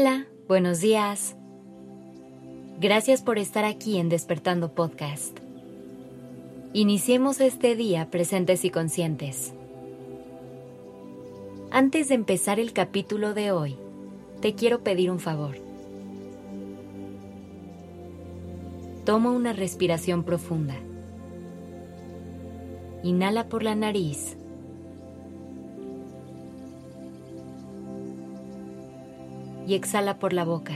Hola, buenos días. Gracias por estar aquí en Despertando Podcast. Iniciemos este día presentes y conscientes. Antes de empezar el capítulo de hoy, te quiero pedir un favor. Toma una respiración profunda. Inhala por la nariz. Y exhala por la boca.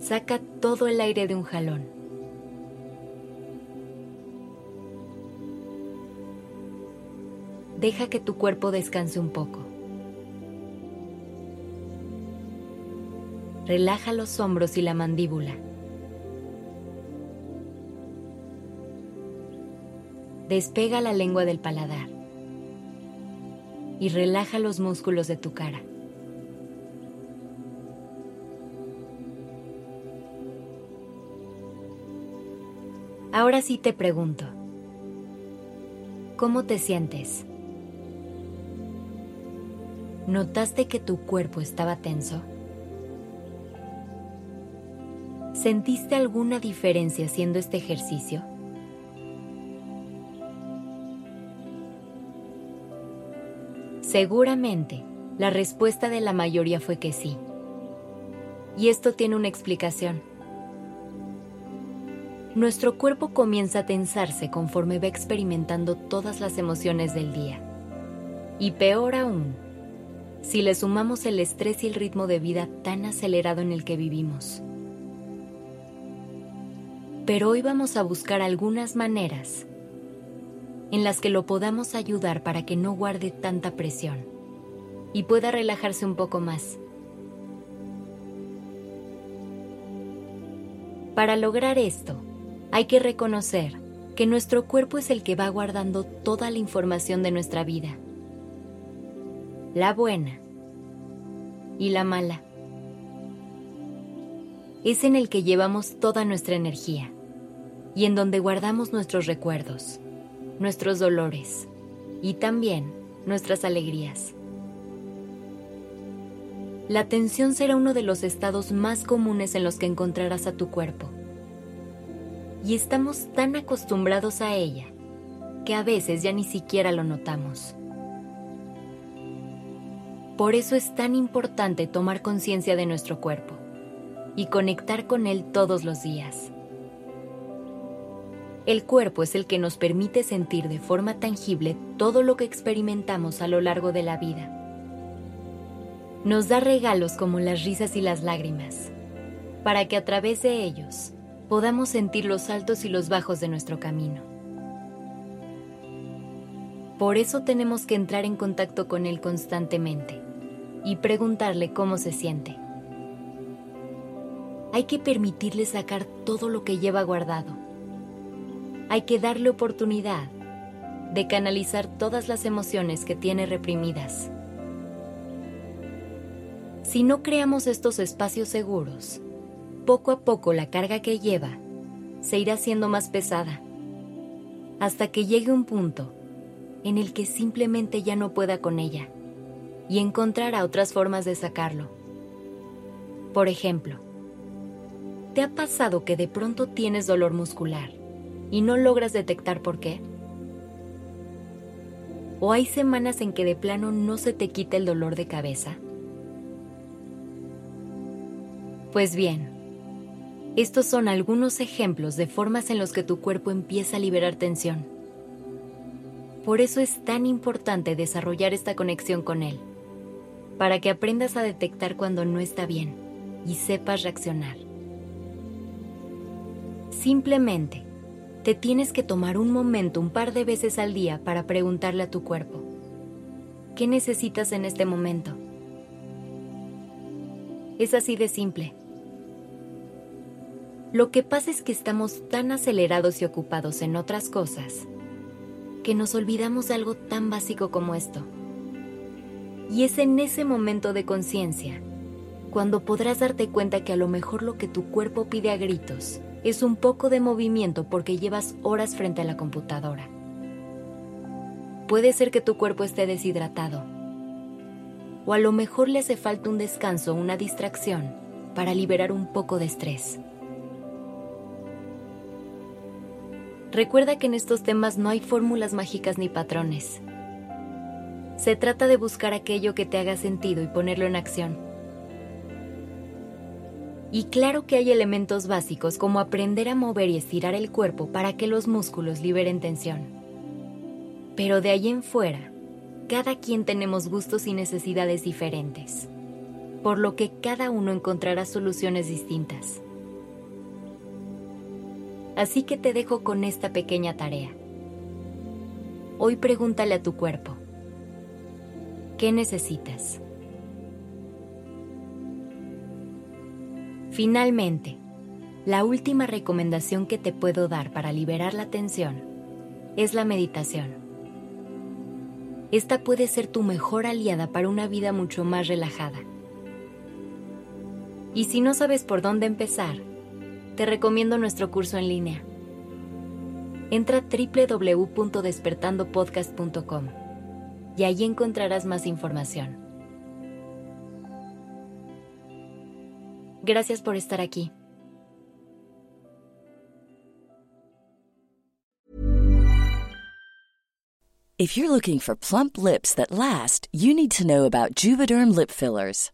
Saca todo el aire de un jalón. Deja que tu cuerpo descanse un poco. Relaja los hombros y la mandíbula. Despega la lengua del paladar y relaja los músculos de tu cara. Ahora sí te pregunto, ¿cómo te sientes? ¿Notaste que tu cuerpo estaba tenso? ¿Sentiste alguna diferencia haciendo este ejercicio? Seguramente, la respuesta de la mayoría fue que sí. Y esto tiene una explicación. Nuestro cuerpo comienza a tensarse conforme va experimentando todas las emociones del día. Y peor aún, si le sumamos el estrés y el ritmo de vida tan acelerado en el que vivimos. Pero hoy vamos a buscar algunas maneras en las que lo podamos ayudar para que no guarde tanta presión y pueda relajarse un poco más. Para lograr esto, hay que reconocer que nuestro cuerpo es el que va guardando toda la información de nuestra vida, la buena y la mala. Es en el que llevamos toda nuestra energía y en donde guardamos nuestros recuerdos nuestros dolores y también nuestras alegrías. La tensión será uno de los estados más comunes en los que encontrarás a tu cuerpo. Y estamos tan acostumbrados a ella que a veces ya ni siquiera lo notamos. Por eso es tan importante tomar conciencia de nuestro cuerpo y conectar con él todos los días. El cuerpo es el que nos permite sentir de forma tangible todo lo que experimentamos a lo largo de la vida. Nos da regalos como las risas y las lágrimas, para que a través de ellos podamos sentir los altos y los bajos de nuestro camino. Por eso tenemos que entrar en contacto con Él constantemente y preguntarle cómo se siente. Hay que permitirle sacar todo lo que lleva guardado hay que darle oportunidad de canalizar todas las emociones que tiene reprimidas. Si no creamos estos espacios seguros, poco a poco la carga que lleva se irá siendo más pesada, hasta que llegue un punto en el que simplemente ya no pueda con ella y encontrará otras formas de sacarlo. Por ejemplo, ¿te ha pasado que de pronto tienes dolor muscular? y no logras detectar por qué? ¿O hay semanas en que de plano no se te quita el dolor de cabeza? Pues bien, estos son algunos ejemplos de formas en los que tu cuerpo empieza a liberar tensión. Por eso es tan importante desarrollar esta conexión con él, para que aprendas a detectar cuando no está bien y sepas reaccionar. Simplemente te tienes que tomar un momento un par de veces al día para preguntarle a tu cuerpo, ¿qué necesitas en este momento? Es así de simple. Lo que pasa es que estamos tan acelerados y ocupados en otras cosas que nos olvidamos de algo tan básico como esto. Y es en ese momento de conciencia cuando podrás darte cuenta que a lo mejor lo que tu cuerpo pide a gritos es un poco de movimiento porque llevas horas frente a la computadora. Puede ser que tu cuerpo esté deshidratado O a lo mejor le hace falta un descanso una distracción para liberar un poco de estrés. Recuerda que en estos temas no hay fórmulas mágicas ni patrones. Se trata de buscar aquello que te haga sentido y ponerlo en acción. Y claro que hay elementos básicos como aprender a mover y estirar el cuerpo para que los músculos liberen tensión. Pero de ahí en fuera, cada quien tenemos gustos y necesidades diferentes, por lo que cada uno encontrará soluciones distintas. Así que te dejo con esta pequeña tarea. Hoy pregúntale a tu cuerpo, ¿qué necesitas? Finalmente, la última recomendación que te puedo dar para liberar la tensión es la meditación. Esta puede ser tu mejor aliada para una vida mucho más relajada. Y si no sabes por dónde empezar, te recomiendo nuestro curso en línea. Entra a www.despertandopodcast.com y allí encontrarás más información. Gracias por estar aquí. If you're looking for plump lips that last, you need to know about Juvederm lip fillers.